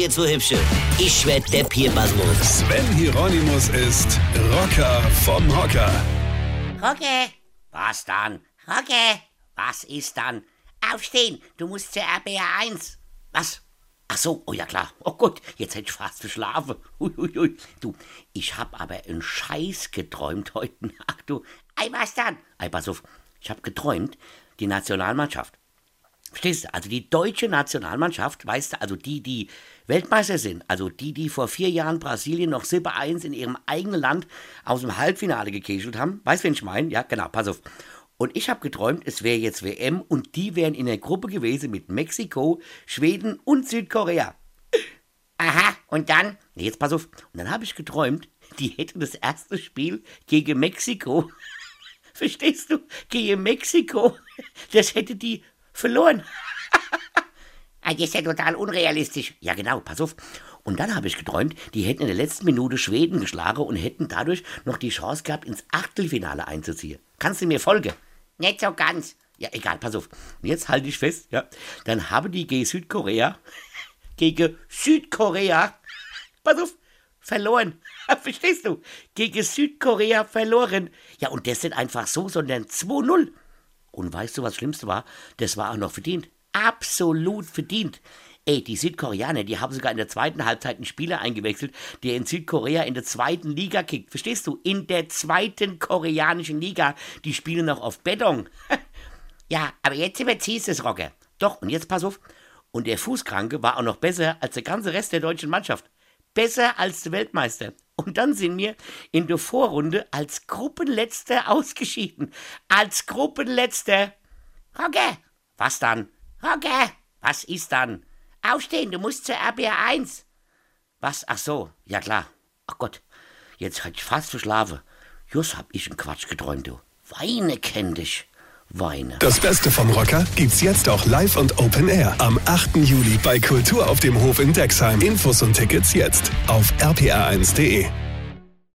jetzt so hübsche? Ich werd Depp hier, Basmus. Sven Hieronymus ist Rocker vom Hocker. Rocke, Was dann? Rocke, Was ist dann? aufstehen, du musst zur RBR 1. Was? Ach so, oh ja klar. Oh Gott, jetzt hätte ich fast geschlafen. Ui, ui, ui. Du, ich hab aber einen Scheiß geträumt heute Nacht, du. Ei, was dann? Ey, pass auf, ich hab geträumt, die Nationalmannschaft. Verstehst du? Also die deutsche Nationalmannschaft, weißt du, also die, die Weltmeister sind, also die, die vor vier Jahren Brasilien noch 7-1 in ihrem eigenen Land aus dem Halbfinale gekeschelt haben. Weißt du, wen ich meine? Ja, genau, pass auf. Und ich habe geträumt, es wäre jetzt WM und die wären in der Gruppe gewesen mit Mexiko, Schweden und Südkorea. Aha, und dann? Nee, Jetzt pass auf. Und dann habe ich geträumt, die hätten das erste Spiel gegen Mexiko. Verstehst du? Gegen Mexiko. Das hätte die verloren. Ah, das ist ja total unrealistisch. Ja, genau, pass auf. Und dann habe ich geträumt, die hätten in der letzten Minute Schweden geschlagen und hätten dadurch noch die Chance gehabt, ins Achtelfinale einzuziehen. Kannst du mir folgen? Nicht so ganz. Ja, egal, pass auf. Und jetzt halte ich fest, ja. Dann haben die gegen Südkorea, gegen Südkorea, pass auf, verloren. Verstehst du? Gegen Südkorea verloren. Ja, und das nicht einfach so, sondern 2-0. Und weißt du, was das Schlimmste war? Das war auch noch verdient. Absolut verdient. Ey, die Südkoreaner, die haben sogar in der zweiten Halbzeit einen Spieler eingewechselt, der in Südkorea in der zweiten Liga kickt. Verstehst du? In der zweiten koreanischen Liga. Die spielen noch auf Beton. Ja, aber jetzt überziehst du es, Rocke. Doch, und jetzt pass auf. Und der Fußkranke war auch noch besser als der ganze Rest der deutschen Mannschaft. Besser als der Weltmeister. Und dann sind wir in der Vorrunde als Gruppenletzter ausgeschieden. Als Gruppenletzter. Rocke, Was dann? Rocke, Was ist dann? aufstehen, du musst zur RBR 1. Was? Ach so, ja klar. Ach Gott, jetzt ich fast verschlafen. Just hab ich einen Quatsch geträumt, du. Weine kenn dich. Weine. Das Beste vom Rocker gibt's jetzt auch live und Open Air am 8. Juli bei Kultur auf dem Hof in Dexheim. Infos und Tickets jetzt auf rpr1.de.